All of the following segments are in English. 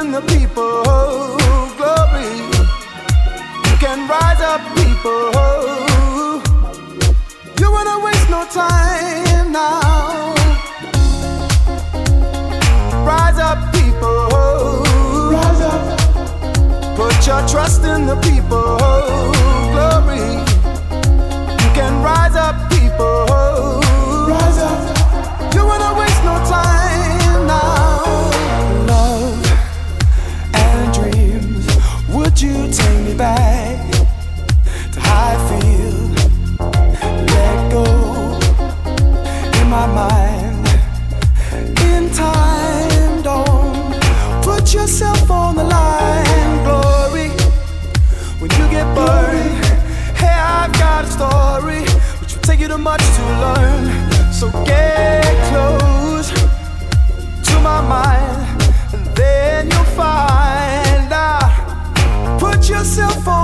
and the people, glory can rise up, people. You wanna waste no time now. Rise up, people. Rise up. Put your trust in the people, glory. You can rise up, people. Rise up. You wanna side of the story, which will take you too much to learn. So get close to my mind, and then you'll find out. Put yourself on.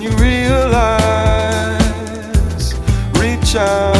you realize, reach out.